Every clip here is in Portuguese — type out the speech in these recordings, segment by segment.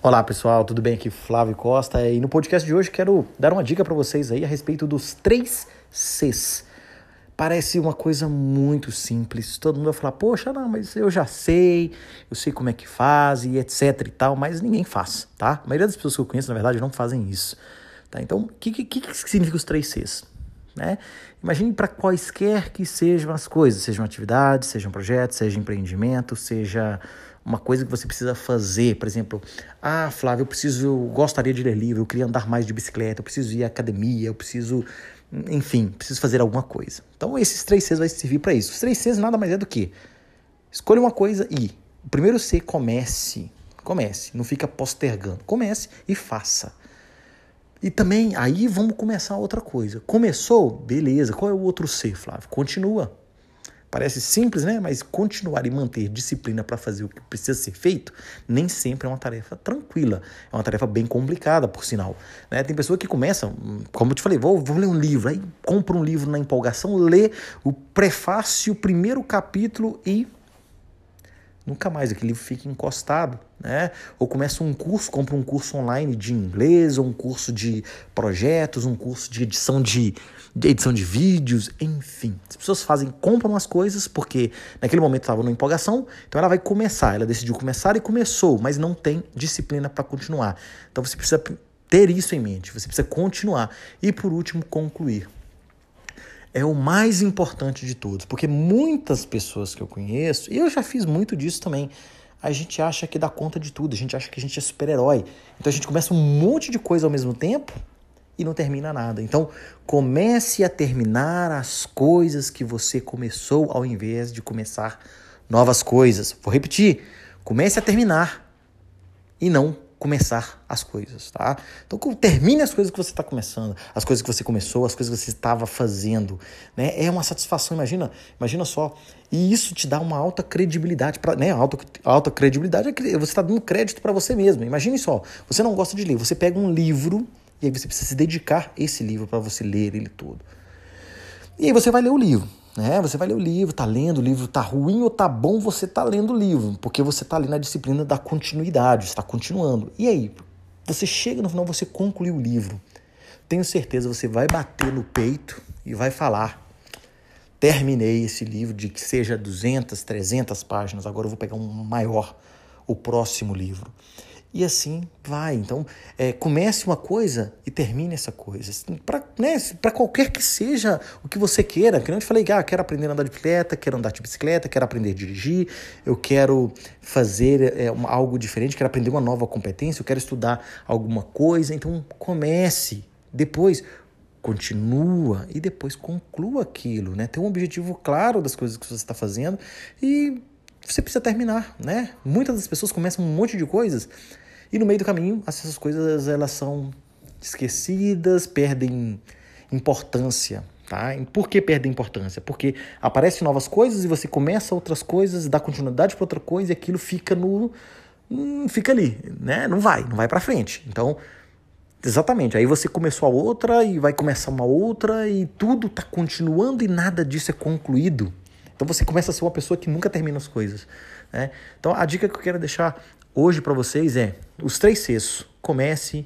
Olá pessoal, tudo bem? Aqui Flávio Costa e no podcast de hoje quero dar uma dica para vocês aí a respeito dos três Cs. Parece uma coisa muito simples, todo mundo vai falar, poxa, não, mas eu já sei, eu sei como é que faz e etc e tal, mas ninguém faz, tá? A maioria das pessoas que eu conheço, na verdade, não fazem isso. Tá? Então, o que, que, que significa os três Cs? Né? Imagine para quaisquer que sejam as coisas, sejam atividades, sejam projetos, seja empreendimento, seja uma coisa que você precisa fazer, por exemplo, ah, Flávio, eu preciso, gostaria de ler livro, eu queria andar mais de bicicleta, eu preciso ir à academia, eu preciso, enfim, preciso fazer alguma coisa. Então esses três Cs vai servir para isso. Os três Cs nada mais é do que escolha uma coisa e o primeiro C comece, comece, não fica postergando, comece e faça. E também aí vamos começar outra coisa. Começou, beleza. Qual é o outro C, Flávio? Continua. Parece simples, né? Mas continuar e manter disciplina para fazer o que precisa ser feito nem sempre é uma tarefa tranquila. É uma tarefa bem complicada, por sinal. Né? Tem pessoa que começa, como eu te falei, vou, vou ler um livro, aí compra um livro na empolgação, lê o prefácio, o primeiro capítulo e nunca mais aquele livro fica encostado, né? Ou começa um curso, compra um curso online de inglês, ou um curso de projetos, um curso de edição de, de edição de vídeos, enfim. As pessoas fazem, compram as coisas porque naquele momento estava numa empolgação, então ela vai começar, ela decidiu começar e começou, mas não tem disciplina para continuar. Então você precisa ter isso em mente, você precisa continuar e por último concluir é o mais importante de todos, porque muitas pessoas que eu conheço, e eu já fiz muito disso também, a gente acha que dá conta de tudo, a gente acha que a gente é super-herói. Então a gente começa um monte de coisa ao mesmo tempo e não termina nada. Então comece a terminar as coisas que você começou ao invés de começar novas coisas. Vou repetir: comece a terminar e não começar as coisas, tá? Então termine as coisas que você está começando, as coisas que você começou, as coisas que você estava fazendo, né? É uma satisfação, imagina, imagina só. E isso te dá uma alta credibilidade, pra, né? Alta, alta credibilidade é você está dando crédito para você mesmo. Imagine só, você não gosta de ler, você pega um livro e aí você precisa se dedicar a esse livro para você ler ele todo. E aí você vai ler o livro. Né? Você vai ler o livro, tá lendo, o livro tá ruim ou tá bom, você tá lendo o livro, porque você tá ali na disciplina da continuidade, está continuando. E aí, você chega no final, você conclui o livro. Tenho certeza você vai bater no peito e vai falar: terminei esse livro de que seja 200, 300 páginas, agora eu vou pegar um maior, o próximo livro. E assim vai. Então, é, comece uma coisa e termine essa coisa. Para né, qualquer que seja o que você queira. Que eu te falei, ah, quero aprender a andar de bicicleta, quero andar de bicicleta, quero aprender a dirigir, eu quero fazer é, algo diferente, quero aprender uma nova competência, eu quero estudar alguma coisa. Então, comece. Depois, continua e depois conclua aquilo, né? Tem um objetivo claro das coisas que você está fazendo e você precisa terminar, né? Muitas das pessoas começam um monte de coisas e no meio do caminho essas coisas elas são esquecidas, perdem importância, tá? Por que perdem importância? Porque aparecem novas coisas e você começa outras coisas, dá continuidade para outra coisa e aquilo fica no hum, fica ali, né? Não vai, não vai para frente. Então, exatamente, aí você começou a outra e vai começar uma outra e tudo tá continuando e nada disso é concluído. Então você começa a ser uma pessoa que nunca termina as coisas. Né? Então a dica que eu quero deixar hoje para vocês é os três Cs. Comece,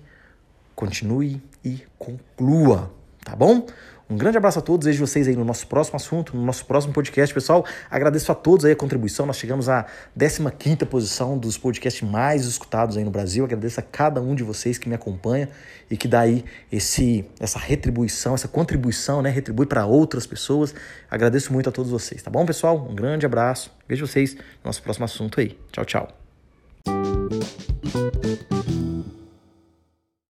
continue e conclua. Tá bom? Um grande abraço a todos, vejo vocês aí no nosso próximo assunto, no nosso próximo podcast, pessoal. Agradeço a todos aí a contribuição. Nós chegamos à 15 posição dos podcasts mais escutados aí no Brasil. Agradeço a cada um de vocês que me acompanha e que dá aí esse, essa retribuição, essa contribuição, né? Retribui para outras pessoas. Agradeço muito a todos vocês, tá bom, pessoal? Um grande abraço. Vejo vocês no nosso próximo assunto aí. Tchau, tchau.